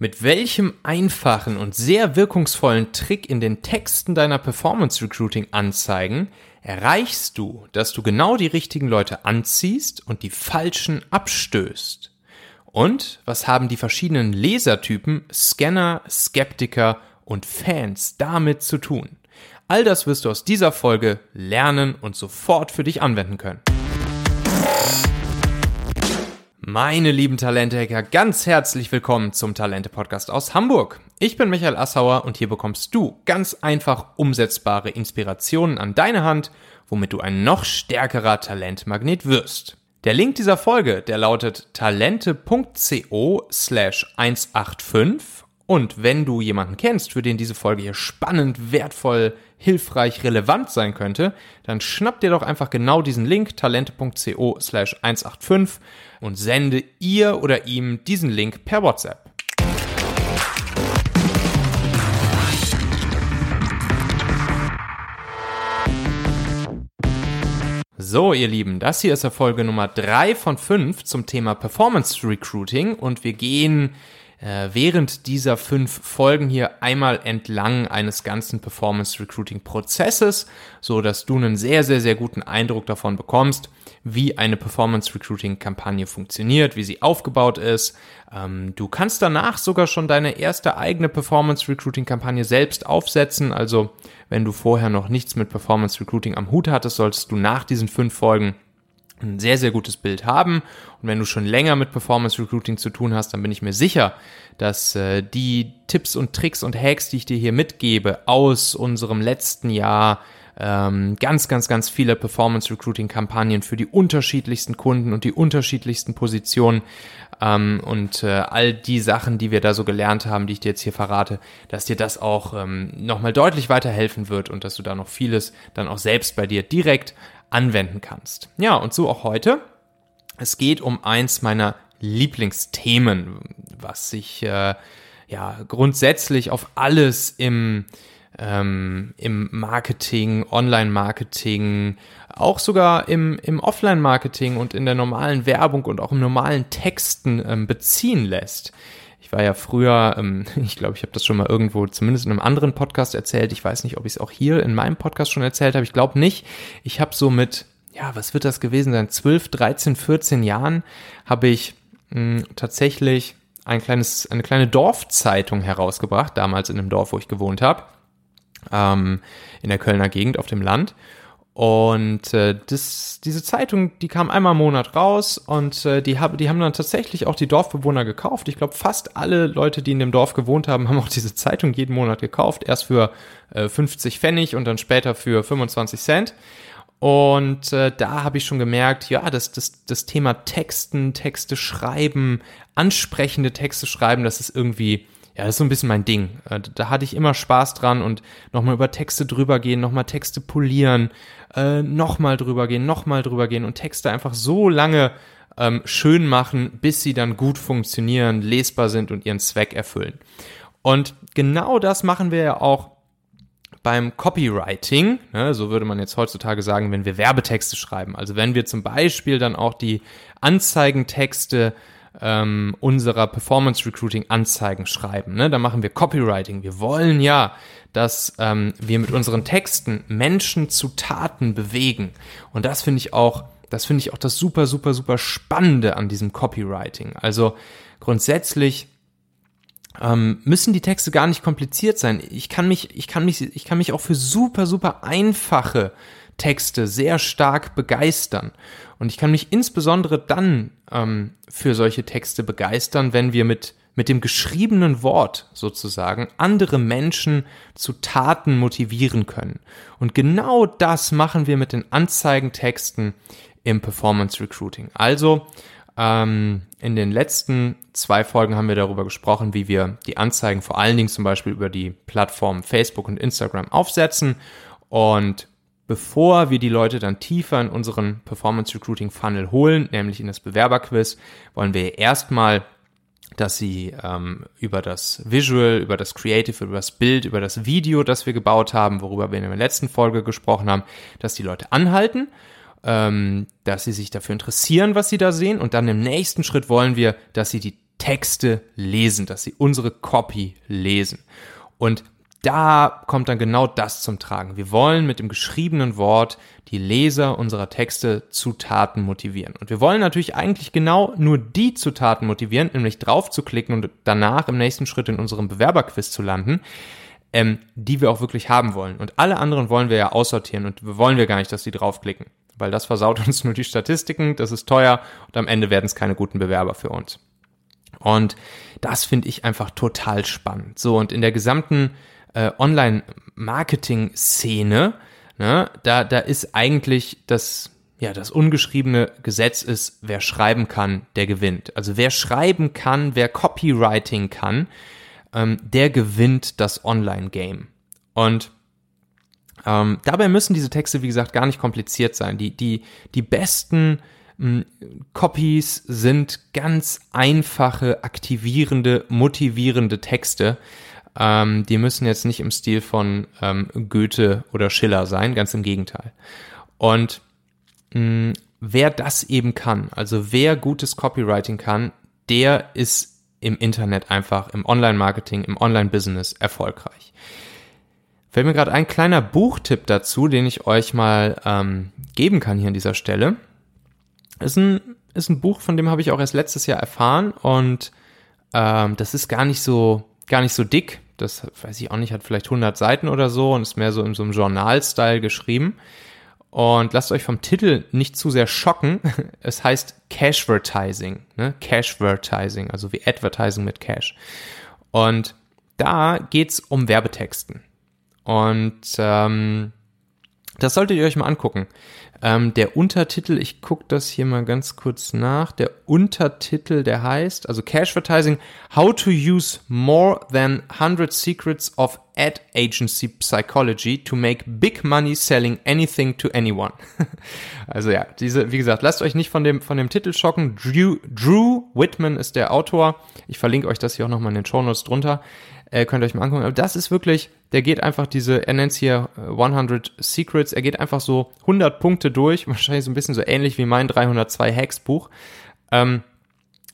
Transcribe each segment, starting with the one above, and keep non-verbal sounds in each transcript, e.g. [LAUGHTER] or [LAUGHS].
Mit welchem einfachen und sehr wirkungsvollen Trick in den Texten deiner Performance Recruiting Anzeigen erreichst du, dass du genau die richtigen Leute anziehst und die falschen abstößt? Und was haben die verschiedenen Lesertypen, Scanner, Skeptiker und Fans damit zu tun? All das wirst du aus dieser Folge lernen und sofort für dich anwenden können. Meine lieben Talente-Hacker, ganz herzlich willkommen zum Talente-Podcast aus Hamburg. Ich bin Michael Assauer und hier bekommst du ganz einfach umsetzbare Inspirationen an deine Hand, womit du ein noch stärkerer Talentmagnet wirst. Der Link dieser Folge, der lautet talente.co slash 185 und wenn du jemanden kennst, für den diese Folge hier spannend, wertvoll, hilfreich, relevant sein könnte, dann schnapp dir doch einfach genau diesen Link talente.co slash 185 und sende ihr oder ihm diesen Link per WhatsApp. So, ihr Lieben, das hier ist der Folge Nummer 3 von 5 zum Thema Performance Recruiting und wir gehen äh, während dieser fünf Folgen hier einmal entlang eines ganzen Performance Recruiting Prozesses, so dass du einen sehr, sehr, sehr guten Eindruck davon bekommst, wie eine Performance Recruiting Kampagne funktioniert, wie sie aufgebaut ist. Ähm, du kannst danach sogar schon deine erste eigene Performance Recruiting Kampagne selbst aufsetzen. Also wenn du vorher noch nichts mit Performance Recruiting am Hut hattest, solltest du nach diesen fünf Folgen ein sehr, sehr gutes Bild haben. Und wenn du schon länger mit Performance Recruiting zu tun hast, dann bin ich mir sicher, dass äh, die Tipps und Tricks und Hacks, die ich dir hier mitgebe, aus unserem letzten Jahr ähm, ganz, ganz, ganz viele Performance Recruiting Kampagnen für die unterschiedlichsten Kunden und die unterschiedlichsten Positionen ähm, und äh, all die Sachen, die wir da so gelernt haben, die ich dir jetzt hier verrate, dass dir das auch ähm, nochmal deutlich weiterhelfen wird und dass du da noch vieles dann auch selbst bei dir direkt anwenden kannst. Ja, und so auch heute. Es geht um eins meiner Lieblingsthemen, was sich äh, ja grundsätzlich auf alles im ähm, im Marketing, Online-Marketing, auch sogar im, im Offline-Marketing und in der normalen Werbung und auch im normalen Texten ähm, beziehen lässt. Ich war ja früher, ähm, [LAUGHS] ich glaube, ich habe das schon mal irgendwo, zumindest in einem anderen Podcast erzählt. Ich weiß nicht, ob ich es auch hier in meinem Podcast schon erzählt habe. Ich glaube nicht. Ich habe so mit, ja, was wird das gewesen sein? 12, 13, 14 Jahren habe ich mh, tatsächlich ein kleines, eine kleine Dorfzeitung herausgebracht, damals in dem Dorf, wo ich gewohnt habe, ähm, in der Kölner Gegend auf dem Land. Und äh, das, diese Zeitung, die kam einmal im Monat raus und äh, die, hab, die haben dann tatsächlich auch die Dorfbewohner gekauft. Ich glaube, fast alle Leute, die in dem Dorf gewohnt haben, [LAUGHS] haben auch diese Zeitung jeden Monat gekauft. Erst für äh, 50 Pfennig und dann später für 25 Cent. Und äh, da habe ich schon gemerkt, ja, das, das, das Thema Texten, Texte schreiben, ansprechende Texte schreiben, das ist irgendwie ja, das ist so ein bisschen mein Ding. Äh, da hatte ich immer Spaß dran und nochmal über Texte drüber gehen, nochmal Texte polieren, äh, nochmal drüber gehen, nochmal drüber gehen und Texte einfach so lange ähm, schön machen, bis sie dann gut funktionieren, lesbar sind und ihren Zweck erfüllen. Und genau das machen wir ja auch beim Copywriting, ne, so würde man jetzt heutzutage sagen, wenn wir Werbetexte schreiben. Also wenn wir zum Beispiel dann auch die Anzeigentexte ähm, unserer Performance Recruiting Anzeigen schreiben. Ne? Da machen wir Copywriting. Wir wollen ja, dass ähm, wir mit unseren Texten Menschen zu Taten bewegen. Und das finde ich auch, das finde ich auch das super, super, super Spannende an diesem Copywriting. Also grundsätzlich ähm, müssen die Texte gar nicht kompliziert sein. Ich kann mich, ich kann mich, ich kann mich auch für super, super einfache Texte sehr stark begeistern. Und ich kann mich insbesondere dann ähm, für solche Texte begeistern, wenn wir mit, mit dem geschriebenen Wort sozusagen andere Menschen zu Taten motivieren können. Und genau das machen wir mit den Anzeigentexten im Performance Recruiting. Also ähm, in den letzten zwei Folgen haben wir darüber gesprochen, wie wir die Anzeigen vor allen Dingen zum Beispiel über die Plattformen Facebook und Instagram aufsetzen. Und bevor wir die Leute dann tiefer in unseren Performance Recruiting Funnel holen, nämlich in das Bewerberquiz, wollen wir erstmal dass sie ähm, über das Visual, über das Creative, über das Bild, über das Video, das wir gebaut haben, worüber wir in der letzten Folge gesprochen haben, dass die Leute anhalten, ähm, dass sie sich dafür interessieren, was sie da sehen und dann im nächsten Schritt wollen wir, dass sie die Texte lesen, dass sie unsere Copy lesen. Und da kommt dann genau das zum Tragen. Wir wollen mit dem geschriebenen Wort die Leser unserer Texte zu Taten motivieren. Und wir wollen natürlich eigentlich genau nur die zu Taten motivieren, nämlich drauf zu klicken und danach im nächsten Schritt in unserem Bewerberquiz zu landen, ähm, die wir auch wirklich haben wollen. Und alle anderen wollen wir ja aussortieren und wollen wir gar nicht, dass die draufklicken, weil das versaut [LAUGHS] uns nur die Statistiken, das ist teuer und am Ende werden es keine guten Bewerber für uns. Und das finde ich einfach total spannend. So, und in der gesamten äh, Online-Marketing-Szene, ne, da, da ist eigentlich das, ja, das ungeschriebene Gesetz ist, wer schreiben kann, der gewinnt. Also wer schreiben kann, wer Copywriting kann, ähm, der gewinnt das Online-Game. Und ähm, dabei müssen diese Texte, wie gesagt, gar nicht kompliziert sein. Die, die, die besten hm, Copies sind ganz einfache, aktivierende, motivierende Texte. Ähm, die müssen jetzt nicht im Stil von ähm, Goethe oder Schiller sein, ganz im Gegenteil. Und mh, hm, wer das eben kann, also wer gutes Copywriting kann, der ist im Internet einfach, im Online-Marketing, im Online-Business erfolgreich. Fällt mir gerade ein kleiner Buchtipp dazu, den ich euch mal ähm, geben kann hier an dieser Stelle. Ist ein, ist ein Buch, von dem habe ich auch erst letztes Jahr erfahren und ähm, das ist gar nicht so, gar nicht so dick. Das weiß ich auch nicht, hat vielleicht 100 Seiten oder so und ist mehr so in so einem Journal-Style geschrieben. Und lasst euch vom Titel nicht zu sehr schocken. [LAUGHS] Es heißt Cashvertising, ne? Cashvertising, also wie Advertising mit Cash. Und da geht's um Werbetexten. Und ähm, das solltet ihr euch mal angucken. Ähm, der Untertitel, ich gucke das hier mal ganz kurz nach. Der Untertitel, der heißt, also Cash Advertising, How to Use More Than 100 Secrets of Ad Agency Psychology to Make Big Money Selling Anything to Anyone. [LAUGHS] also ja, diese, wie gesagt, lasst euch nicht von dem, von dem Titel schocken. Drew, Drew Whitman ist der Autor. Ich verlinke euch das hier auch nochmal in den Show Notes drunter. Äh, könnt ihr euch mal angucken. Aber das ist wirklich, der geht einfach diese, er nennt es hier 100 äh, Secrets, er geht einfach so 100 Punkte durch, [LAUGHS] wahrscheinlich so ein bisschen so ähnlich wie mein 302 Hacks Buch, ähm,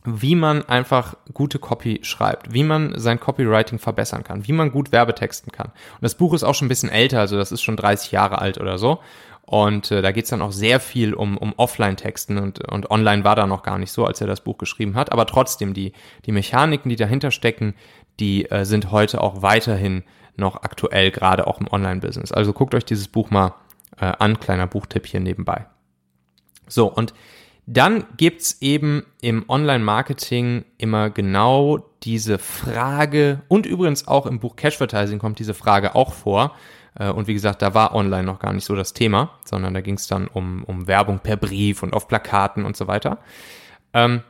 wie man einfach gute Copy schreibt, wie man sein Copywriting verbessern kann, wie man gut Werbetexten kann. Und das Buch ist auch schon ein bisschen älter, also das ist schon 30 Jahre alt oder so. Und äh, da geht's dann auch sehr viel um, um Offline-Texten und, und online war da noch gar nicht so, als er das Buch geschrieben hat. Aber trotzdem, die, die Mechaniken, die dahinter stecken, die äh, sind heute auch weiterhin noch aktuell, gerade auch im Online-Business. Also guckt euch dieses Buch mal äh, an, kleiner Buchtipp hier nebenbei. So, und dann gibt's eben im Online-Marketing immer genau diese Frage und übrigens auch im Buch Cash Advertising kommt diese Frage auch vor. Äh, und wie gesagt, da war online noch gar nicht so das Thema, sondern da ging's dann um, um Werbung per Brief und auf Plakaten und so weiter. Ähm,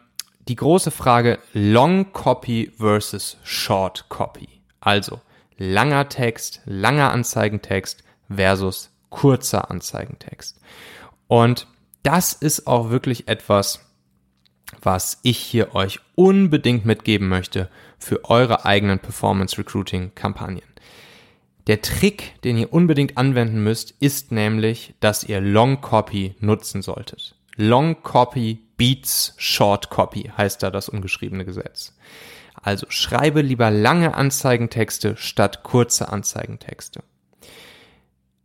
die große Frage Long Copy versus Short Copy. Also langer Text, langer Anzeigentext versus kurzer Anzeigentext. Und das ist auch wirklich etwas, was ich hier euch unbedingt mitgeben möchte für eure eigenen Performance Recruiting Kampagnen. Der Trick, den ihr unbedingt anwenden müsst, ist nämlich, dass ihr Long Copy nutzen solltet. Long Copy beats Short Copy heißt da das ungeschriebene Gesetz. Also schreibe lieber lange Anzeigentexte statt kurze Anzeigentexte.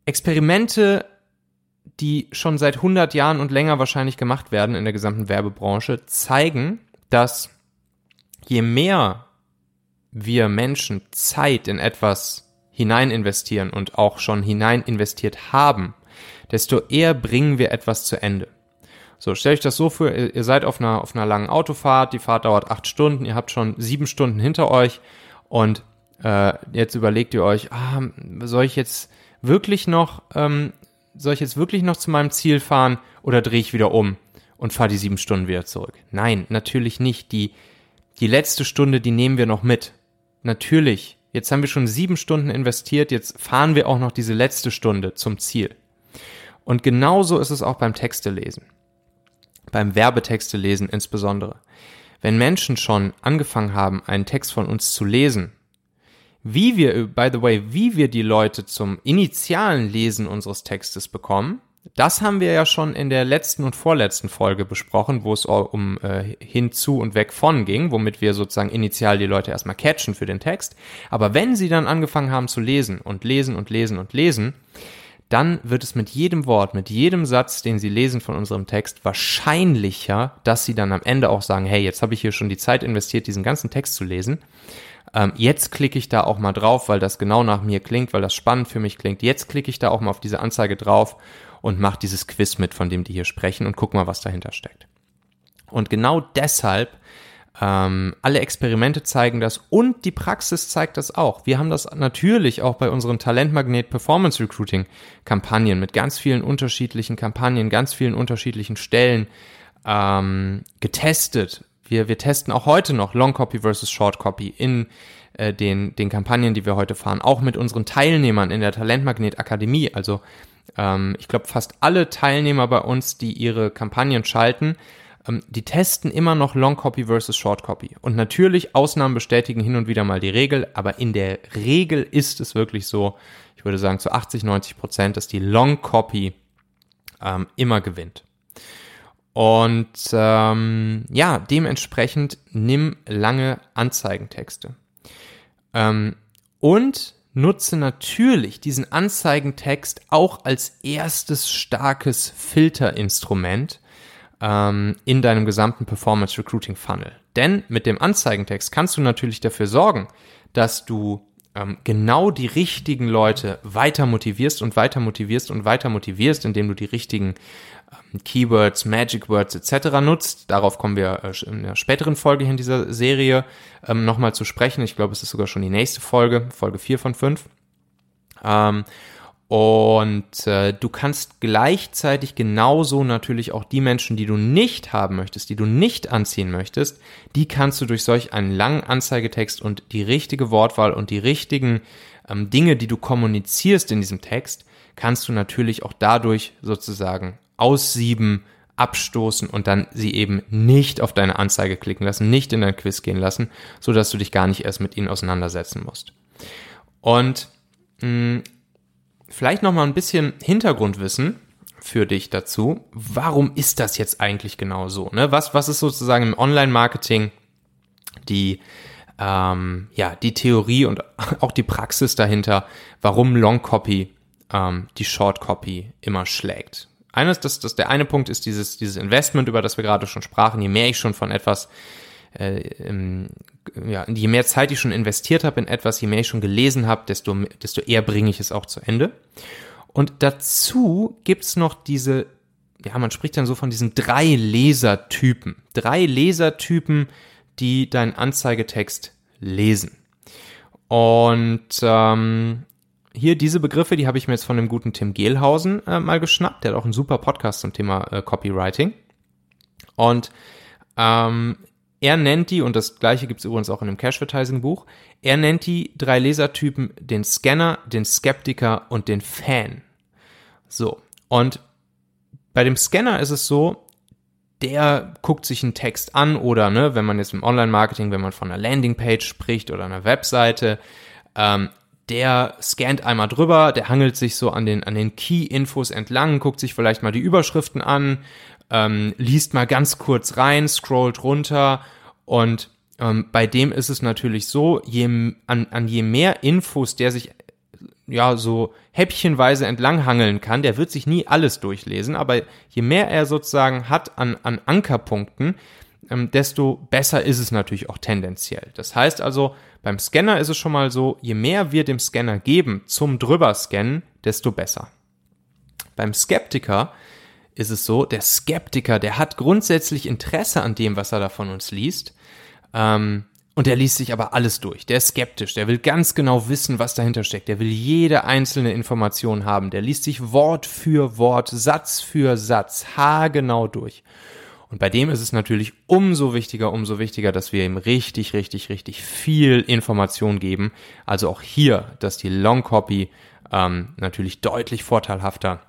Experimente, die schon seit 100 Jahren und länger wahrscheinlich gemacht werden in der gesamten Werbebranche, zeigen, dass je mehr wir Menschen Zeit in etwas hinein investieren und auch schon hinein investiert haben, desto eher bringen wir etwas zu Ende. So, stell euch das so vor, ihr seid auf einer, auf einer langen Autofahrt, die Fahrt dauert acht Stunden, ihr habt schon sieben Stunden hinter euch und äh, jetzt überlegt ihr euch, ah, soll ich jetzt wirklich noch, ähm, soll ich jetzt wirklich noch zu meinem Ziel fahren oder drehe ich wieder um und fahre die sieben Stunden wieder zurück? Nein, natürlich nicht. Die, die letzte Stunde, die nehmen wir noch mit. Natürlich. Jetzt haben wir schon sieben Stunden investiert, jetzt fahren wir auch noch diese letzte Stunde zum Ziel. Und genauso ist es auch beim Texte lesen beim Werbetexte lesen insbesondere. Wenn Menschen schon angefangen haben, einen Text von uns zu lesen, wie wir, by the way, wie wir die Leute zum initialen Lesen unseres Textes bekommen, Das haben wir ja schon in der letzten und vorletzten Folge besprochen, wo es um äh, hinzu und weg von ging, womit wir sozusagen initial die Leute erstmal catchen für den Text. Aber wenn sie dann angefangen haben zu lesen und lesen und lesen und lesen, dann wird es mit jedem Wort, mit jedem Satz, den Sie lesen von unserem Text, wahrscheinlicher, dass Sie dann am Ende auch sagen, hey, jetzt habe ich hier schon die Zeit investiert, diesen ganzen Text zu lesen. Ähm, jetzt klicke ich da auch mal drauf, weil das genau nach mir klingt, weil das spannend für mich klingt. Jetzt klicke ich da auch mal auf diese Anzeige drauf und mache dieses Quiz mit, von dem die hier sprechen und guck mal, was dahinter steckt. Und genau deshalb ähm, alle Experimente zeigen das und die Praxis zeigt das auch. Wir haben das natürlich auch bei unseren Talentmagnet Performance Recruiting Kampagnen mit ganz vielen unterschiedlichen Kampagnen, ganz vielen unterschiedlichen Stellen ähm, getestet. Wir, wir testen auch heute noch Long Copy versus Short Copy in äh, den, den Kampagnen, die wir heute fahren, auch mit unseren Teilnehmern in der Talentmagnet Akademie. Also ähm, ich glaube, fast alle Teilnehmer bei uns, die ihre Kampagnen schalten, ähm, die testen immer noch Long Copy versus Short Copy. Und natürlich, Ausnahmen bestätigen hin und wieder mal die Regel, aber in der Regel ist es wirklich so, ich würde sagen zu 80, 90 Prozent, dass die Long Copy ähm, immer gewinnt. Und ähm, ja, dementsprechend nimm lange Anzeigentexte. Ähm, und nutze natürlich diesen Anzeigentext auch als erstes starkes Filterinstrument, ähm, in deinem gesamten Performance Recruiting Funnel. Denn mit dem Anzeigentext kannst du natürlich dafür sorgen, dass du ähm, genau die richtigen Leute weiter motivierst und weiter motivierst und weiter motivierst, indem du die richtigen ähm, Keywords, Magic Words etc. nutzt. Darauf kommen wir äh, in einer späteren Folge in dieser Serie ähm, nochmal zu sprechen. Ich glaube, es ist sogar schon die nächste Folge, Folge 4 von 5. Ähm, und äh, du kannst gleichzeitig genauso natürlich auch die Menschen, die du nicht haben möchtest, die du nicht anziehen möchtest, die kannst du durch solch einen langen Anzeigetext und die richtige Wortwahl und die richtigen ähm, Dinge, die du kommunizierst in diesem Text, kannst du natürlich auch dadurch sozusagen aussieben, abstoßen und dann sie eben nicht auf deine Anzeige klicken lassen, nicht in dein Quiz gehen lassen, so dass du dich gar nicht erst mit ihnen auseinandersetzen musst. Und mh, vielleicht noch mal ein bisschen Hintergrundwissen für dich dazu. Warum ist das jetzt eigentlich genau so? Ne? Was, was ist sozusagen im Online-Marketing die, ähm, ja, die Theorie und [LAUGHS] auch die Praxis dahinter, warum Long Copy ähm, die Short Copy immer schlägt? Eines, das, das, der eine Punkt ist dieses, dieses Investment, über das wir gerade schon sprachen. Je mehr ich schon von etwas äh, ja, je mehr Zeit ich schon investiert habe in etwas, je mehr ich schon gelesen habe, desto, desto eher bringe ich es auch zu Ende. Und dazu gibt's noch diese, ja, man spricht dann so von diesen drei Lesertypen. Drei Lesertypen, die deinen Anzeigetext lesen. Und ähm, hier diese Begriffe, die habe ich mir jetzt von dem guten Tim Gehlhausen äh, mal geschnappt. Der hat auch einen super Podcast zum Thema äh, Copywriting. Und ähm, er nennt die, und das gleiche gibt es übrigens auch in dem Cash-Advertising-Buch, er nennt die drei Lesertypen den Scanner, den Skeptiker und den Fan. So, und bei dem Scanner ist es so, der guckt sich einen Text an oder, ne, wenn man jetzt im Online-Marketing, wenn man von einer Landingpage spricht oder einer Webseite, ähm, der scannt einmal drüber, der hangelt sich so an den, an den Key-Infos entlang, guckt sich vielleicht mal die Überschriften an, ähm, liest mal ganz kurz rein, scrollt runter und ähm, bei dem ist es natürlich so, je, an, an je mehr Infos der sich ja so häppchenweise entlanghangeln kann, der wird sich nie alles durchlesen, aber je mehr er sozusagen hat an, an Ankerpunkten, ähm, desto besser ist es natürlich auch tendenziell. Das heißt also, beim Scanner ist es schon mal so, je mehr wir dem Scanner geben zum drüberscannen, desto besser. Beim Skeptiker ist es so, der Skeptiker, der hat grundsätzlich Interesse an dem, was er da von uns liest. Ähm, und der liest sich aber alles durch. Der ist skeptisch. Der will ganz genau wissen, was dahinter steckt. Der will jede einzelne Information haben. Der liest sich Wort für Wort, Satz für Satz, haargenau durch. Und bei dem ist es natürlich umso wichtiger, umso wichtiger, dass wir ihm richtig, richtig, richtig viel Information geben. Also auch hier, dass die Long Copy ähm, natürlich deutlich vorteilhafter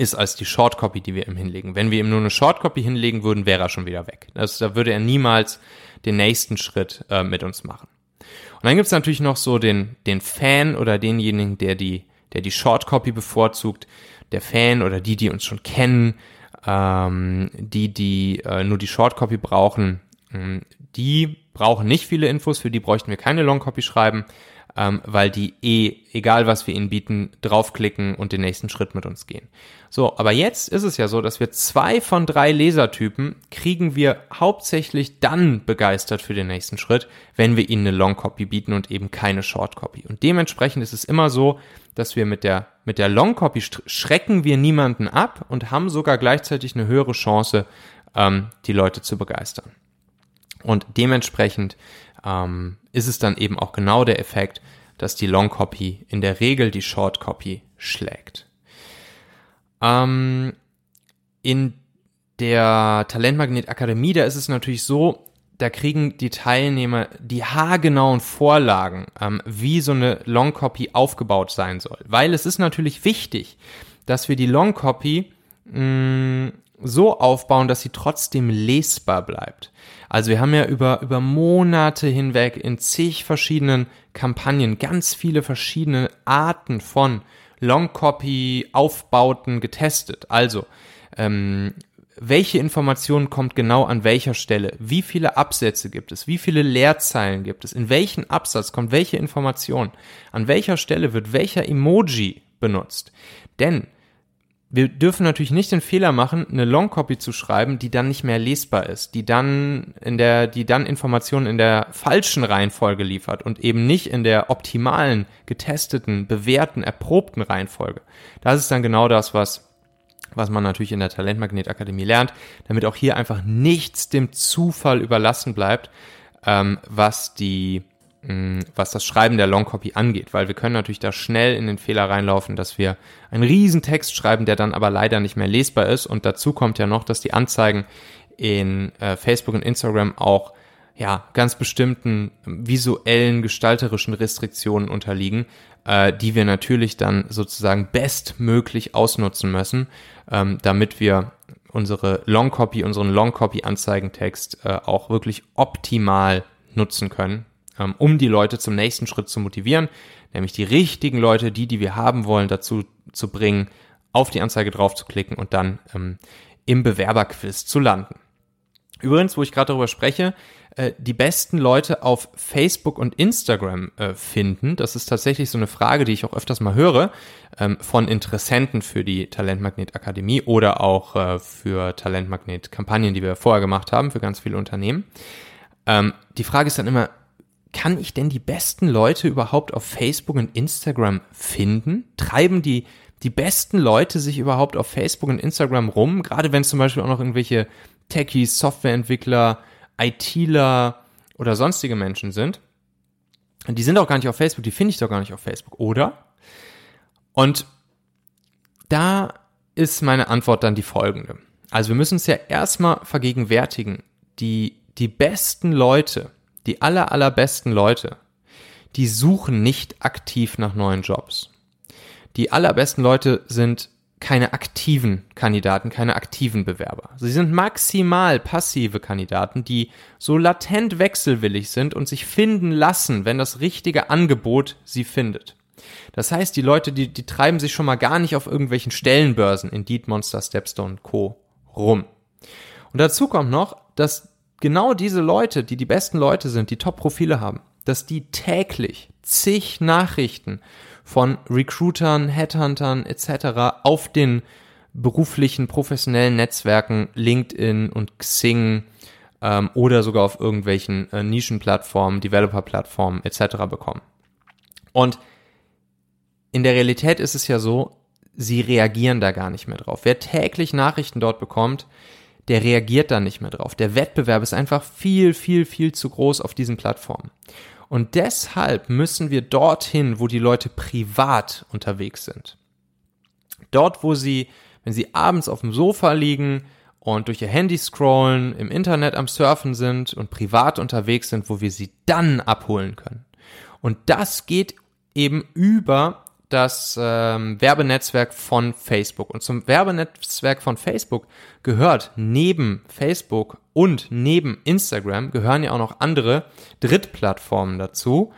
ist als die Shortcopy, die wir ihm hinlegen. Wenn wir ihm nur eine Shortcopy hinlegen würden, wäre er schon wieder weg. Das, da würde er niemals den nächsten Schritt äh, mit uns machen. Und dann gibt's natürlich noch so den, den Fan oder denjenigen, der die, der die Shortcopy bevorzugt. der Fan oder die, die uns schon kennen, ähm, die, die äh, nur die Shortcopy brauchen, ähm, die brauchen nicht viele Infos, für die bräuchten wir keine Longcopy schreiben ähm, weil die eh, egal was wir ihnen bieten, draufklicken und den nächsten Schritt mit uns gehen. So, aber jetzt ist es ja so, dass wir zwei von drei Lesertypen kriegen wir hauptsächlich dann begeistert für den nächsten Schritt, wenn wir ihnen eine Long Copy bieten und eben keine Short Copy. Und dementsprechend ist es immer so, dass wir mit der, mit der Long Copy schrecken wir niemanden ab und haben sogar gleichzeitig eine höhere Chance, ähm, die Leute zu begeistern. Und dementsprechend ähm, ist es dann eben auch genau der Effekt, dass die Long Copy in der Regel die Short Copy schlägt. Ähm, in der Talentmagnet Akademie, da ist es natürlich so, da kriegen die Teilnehmer die haargenauen Vorlagen, ähm, wie so eine Long Copy aufgebaut sein soll. Weil es ist natürlich wichtig, dass wir die Long Copy mh, so aufbauen, dass sie trotzdem lesbar bleibt. Also wir haben ja über, über Monate hinweg in zig verschiedenen Kampagnen ganz viele verschiedene Arten von Long-Copy-Aufbauten getestet. Also, ähm, welche Information kommt genau an welcher Stelle? Wie viele Absätze gibt es? Wie viele Leerzeilen gibt es? In welchen Absatz kommt welche Information? An welcher Stelle wird welcher Emoji benutzt? Denn wir dürfen natürlich nicht den Fehler machen, eine Longcopy zu schreiben, die dann nicht mehr lesbar ist, die dann in der, die dann Informationen in der falschen Reihenfolge liefert und eben nicht in der optimalen, getesteten, bewährten, erprobten Reihenfolge. Das ist dann genau das, was was man natürlich in der Talentmagnet Akademie lernt, damit auch hier einfach nichts dem Zufall überlassen bleibt, ähm, was die was das Schreiben der Longcopy angeht, weil wir können natürlich da schnell in den Fehler reinlaufen, dass wir einen riesen Text schreiben, der dann aber leider nicht mehr lesbar ist. Und dazu kommt ja noch, dass die Anzeigen in äh, Facebook und Instagram auch ja ganz bestimmten visuellen, gestalterischen Restriktionen unterliegen, äh, die wir natürlich dann sozusagen bestmöglich ausnutzen müssen, ähm, damit wir unsere Longcopy, unseren Longcopy-Anzeigentext äh, auch wirklich optimal nutzen können ähm, um die Leute zum nächsten Schritt zu motivieren, nämlich die richtigen Leute, die, die wir haben wollen, dazu zu bringen, auf die Anzeige drauf zu klicken und dann ähm, im Bewerberquiz zu landen. Übrigens, wo ich gerade darüber spreche, äh, die besten Leute auf Facebook und Instagram äh, finden, das ist tatsächlich so eine Frage, die ich auch öfters mal höre ähm, von Interessenten für die Talentmagnet Akademie oder auch äh, für Talentmagnet Kampagnen, die wir vorher gemacht haben für ganz viele Unternehmen. Ähm, die Frage ist dann immer, kann ich denn die besten Leute überhaupt auf Facebook und Instagram finden? Treiben die, die besten Leute sich überhaupt auf Facebook und Instagram rum? Gerade wenn es zum Beispiel auch noch irgendwelche Techies, Softwareentwickler, ITler oder sonstige Menschen sind. Die sind auch gar nicht auf Facebook, die finde ich doch gar nicht auf Facebook, oder? Und da ist meine Antwort dann die folgende. Also wir müssen uns ja erstmal vergegenwärtigen, die, die besten Leute, die aller, allerbesten Leute, die suchen nicht aktiv nach neuen Jobs. Die allerbesten Leute sind keine aktiven Kandidaten, keine aktiven Bewerber. Sie sind maximal passive Kandidaten, die so latent wechselwillig sind und sich finden lassen, wenn das richtige Angebot sie findet. Das heißt, die Leute, die, die treiben sich schon mal gar nicht auf irgendwelchen Stellenbörsen, Indeed, Monster, Stepstone Co. rum. Und dazu kommt noch, dass genau diese Leute, die die besten Leute sind, die Top-Profile haben, dass die täglich zig Nachrichten von Recruitern, Headhuntern etc. auf den beruflichen, professionellen Netzwerken LinkedIn und Xing ähm, oder sogar auf irgendwelchen äh, Nischenplattformen, Developer-Plattformen etc. bekommen. Und in der Realität ist es ja so, sie reagieren da gar nicht mehr drauf. Wer täglich Nachrichten dort bekommt, der reagiert da nicht mehr drauf. Der Wettbewerb ist einfach viel, viel, viel zu groß auf diesen Plattformen. Und deshalb müssen wir dorthin, wo die Leute privat unterwegs sind. Dort, wo sie, wenn sie abends auf dem Sofa liegen und durch ihr Handy scrollen, im Internet am Surfen sind und privat unterwegs sind, wo wir sie dann abholen können. Und das geht eben über das ähm, Werbenetzwerk von Facebook. Und zum Werbenetzwerk von Facebook gehört neben Facebook und neben Instagram gehören ja auch noch andere Drittplattformen dazu.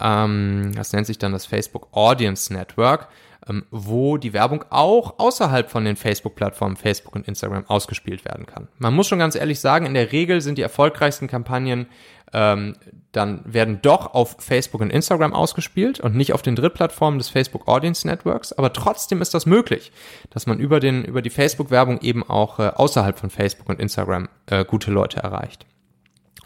Ähm, das nennt sich dann das Facebook Audience Network. Ähm, wo die Werbung auch außerhalb von den Facebook-Plattformen Facebook und Instagram ausgespielt werden kann. Man muss schon ganz ehrlich sagen, in der Regel sind die erfolgreichsten Kampagnen ähm, dann werden doch auf Facebook und Instagram ausgespielt und nicht auf den Drittplattformen des Facebook Audience Networks. Aber trotzdem ist das möglich, dass man über den über die Facebook-Werbung eben auch äh, außerhalb von Facebook und Instagram äh, gute Leute erreicht.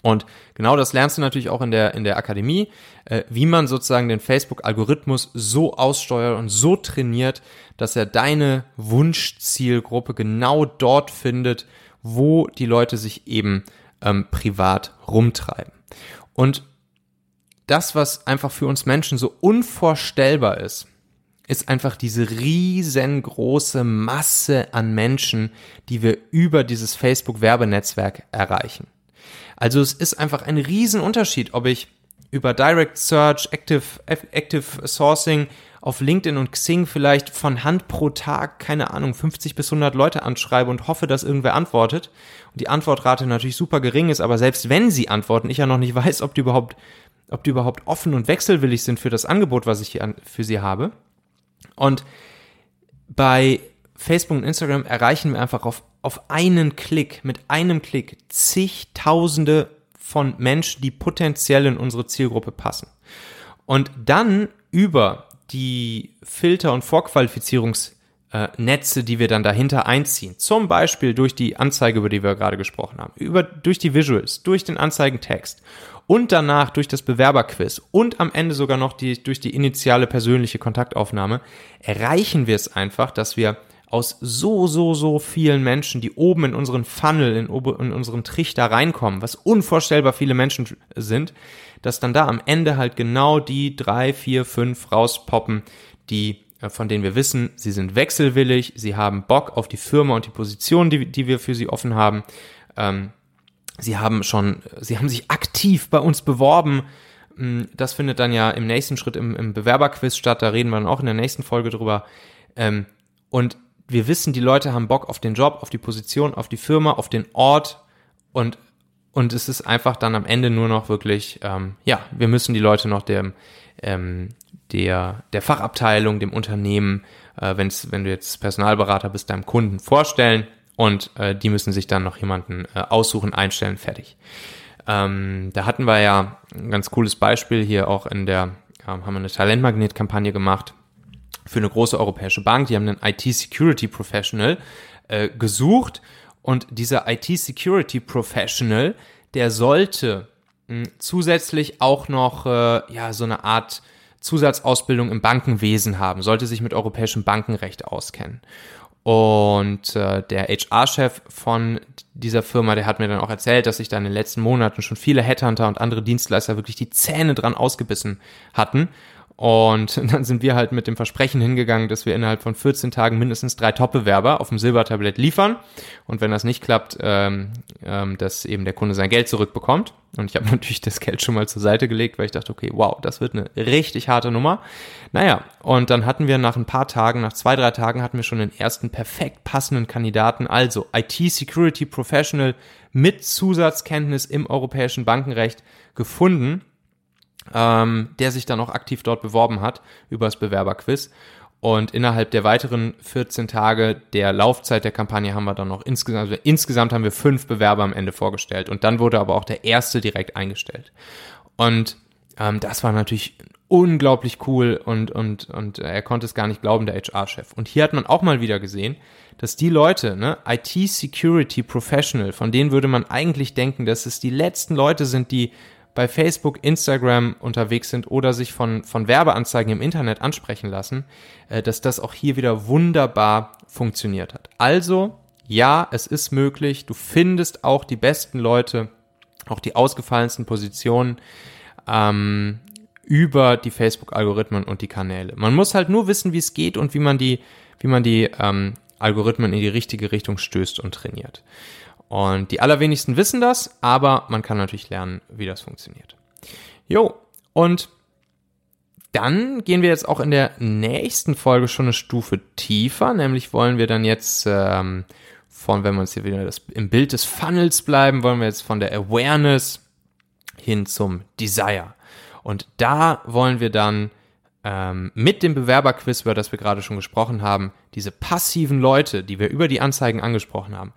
Und genau das lernst du natürlich auch in der, in der Akademie, äh, wie man sozusagen den Facebook-Algorithmus so aussteuert und so trainiert, dass er deine Wunschzielgruppe genau dort findet, wo die Leute sich eben ähm, privat rumtreiben. Und das, was einfach für uns Menschen so unvorstellbar ist, ist einfach diese riesengroße Masse an Menschen, die wir über dieses Facebook-Werbenetzwerk erreichen. Also es ist einfach ein Riesenunterschied, ob ich über Direct Search, Active, Active Sourcing auf LinkedIn und Xing vielleicht von Hand pro Tag, keine Ahnung, 50 bis 100 Leute anschreibe und hoffe, dass irgendwer antwortet. Und die Antwortrate natürlich super gering ist, aber selbst wenn sie antworten, ich ja noch nicht weiß, ob die überhaupt, ob die überhaupt offen und wechselwillig sind für das Angebot, was ich hier für sie habe. Und bei Facebook und Instagram erreichen wir einfach auf auf einen Klick, mit einem Klick, zigtausende von Menschen, die potenziell in unsere Zielgruppe passen. Und dann über die Filter- und Vorqualifizierungsnetze, die wir dann dahinter einziehen, zum Beispiel durch die Anzeige, über die wir gerade gesprochen haben, über, durch die Visuals, durch den Anzeigentext und danach durch das Bewerberquiz und am Ende sogar noch die, durch die initiale persönliche Kontaktaufnahme, erreichen wir es einfach, dass wir aus so, so, so vielen Menschen, die oben in unseren Funnel, in, in unseren Trichter reinkommen, was unvorstellbar viele Menschen sind, dass dann da am Ende halt genau die drei, vier, fünf rauspoppen, die äh, von denen wir wissen, sie sind wechselwillig, sie haben Bock auf die Firma und die Position, die, die wir für sie offen haben. Ähm, sie haben schon, sie haben sich aktiv bei uns beworben. Hm, das findet dann ja im nächsten Schritt im, im Bewerberquiz statt. Da reden wir dann auch in der nächsten Folge drüber. Ähm, und wir wissen, die Leute haben Bock auf den Job, auf die Position, auf die Firma, auf den Ort und und es ist einfach dann am Ende nur noch wirklich, ähm, ja, wir müssen die Leute noch dem, ähm, der, der Fachabteilung, dem Unternehmen, äh, wenn's, wenn du jetzt Personalberater bist, deinem Kunden vorstellen und äh, die müssen sich dann noch jemanden äh, aussuchen, einstellen, fertig. Ähm, da hatten wir ja ein ganz cooles Beispiel hier auch in der, ähm, haben wir eine Talentmagnet-Kampagne gemacht für eine große europäische Bank. Die haben einen IT-Security Professional äh, gesucht und dieser IT-Security Professional, der sollte mh, hm, zusätzlich auch noch äh, ja so eine Art Zusatzausbildung im Bankenwesen haben, sollte sich mit europäischem Bankenrecht auskennen. Und äh, der HR-Chef von dieser Firma, der hat mir dann auch erzählt, dass sich da in den letzten Monaten schon viele Headhunter und andere Dienstleister wirklich die Zähne dran ausgebissen hatten und [LAUGHS] dann sind wir halt mit dem Versprechen hingegangen, dass wir innerhalb von 14 Tagen mindestens drei Top-Bewerber auf dem Silbertablett liefern. Und wenn das nicht klappt, ähm, ähm, dass eben der Kunde sein Geld zurückbekommt. Und ich habe [LAUGHS] natürlich das Geld schon mal zur Seite gelegt, weil ich dachte, okay, wow, das wird eine richtig harte Nummer. Naja, und dann hatten wir nach ein paar Tagen, nach zwei, drei Tagen hatten wir schon den ersten perfekt passenden Kandidaten, also IT-Security Professional mit Zusatzkenntnis im europäischen Bankenrecht gefunden ähm, der sich dann auch aktiv dort beworben hat über das Bewerberquiz. Und innerhalb der weiteren 14 Tage der Laufzeit der Kampagne haben wir dann noch insgesamt, also insgesamt haben wir fünf Bewerber am Ende vorgestellt. Und dann wurde aber auch der erste direkt eingestellt. Und ähm, das war natürlich unglaublich cool und, und, und er konnte es gar nicht glauben, der HR-Chef. Und hier hat man auch mal wieder gesehen, dass die Leute, ne, IT-Security Professional, von denen würde man eigentlich denken, dass es die letzten Leute sind, die bei Facebook, Instagram unterwegs sind oder sich von, von Werbeanzeigen im Internet ansprechen lassen, äh, dass das auch hier wieder wunderbar funktioniert hat. Also, ja, es ist möglich. Du findest auch die besten Leute, auch die ausgefallensten Positionen ähm, über die Facebook-Algorithmen und die Kanäle. Man muss halt nur wissen, wie es geht und wie man die, wie man die ähm, Algorithmen in die richtige Richtung stößt und trainiert. Und die allerwenigsten wissen das, aber man kann natürlich lernen, wie das funktioniert. Jo, und dann gehen wir jetzt auch in der nächsten Folge schon eine Stufe tiefer, nämlich wollen wir dann jetzt ähm, von, wenn wir uns hier wieder das, im Bild des Funnels bleiben, wollen wir jetzt von der Awareness hin zum Desire. Und da wollen wir dann ähm, mit dem Bewerberquiz, über das wir gerade schon gesprochen haben, diese passiven Leute, die wir über die Anzeigen angesprochen haben,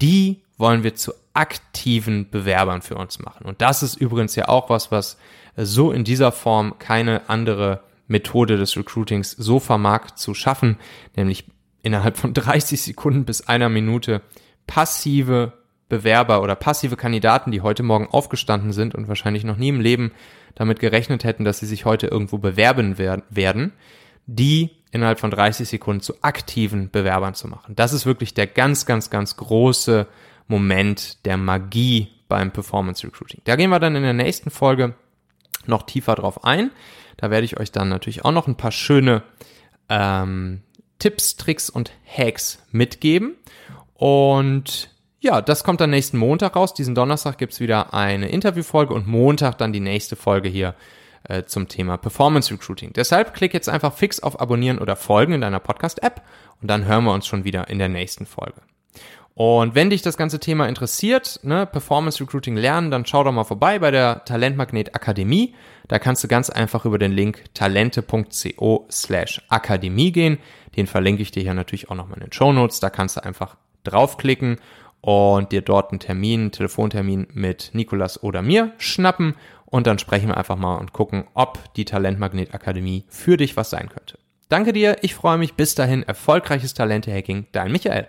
die wollen wir zu aktiven Bewerbern für uns machen. Und das ist übrigens ja auch was, was so in dieser Form keine andere Methode des Recruitings so vermag zu schaffen, nämlich innerhalb von [LAUGHS] 30 Sekunden bis einer Minute passive Bewerber oder passive Kandidaten, die heute Morgen aufgestanden sind und wahrscheinlich noch nie im Leben damit gerechnet hätten, dass sie sich heute irgendwo bewerben werden, die innerhalb von 30 Sekunden zu aktiven Bewerbern zu machen. Das ist wirklich der ganz, ganz, ganz große Moment der Magie beim Performance Recruiting. Da gehen wir dann in der nächsten Folge noch tiefer drauf ein. Da werde ich euch dann natürlich auch noch ein paar schöne ähm, Tipps, Tricks und Hacks mitgeben. Und ja, das kommt dann nächsten Montag raus. Diesen Donnerstag gibt's wieder eine Interviewfolge und Montag dann die nächste Folge hier äh, zum Thema Performance Recruiting. Deshalb klick jetzt einfach fix auf Abonnieren oder Folgen in deiner Podcast-App und dann hören wir uns schon wieder in der nächsten Folge. Und wenn dich das ganze Thema interessiert, ne, Performance Recruiting lernen, dann schau doch mal vorbei bei der Talentmagnet Akademie. Da kannst du ganz einfach über den Link talente.co slash Akademie gehen. Den verlinke ich dir hier natürlich auch nochmal in den Show Notes. Da kannst du einfach draufklicken und dir dort einen Termin, einen Telefontermin mit Nikolas oder mir schnappen und dann sprechen wir einfach mal und gucken, ob die Talentmagnet Akademie für dich was sein könnte. Danke dir, ich freue mich. Bis dahin, erfolgreiches Talente-Hacking, dein Michael.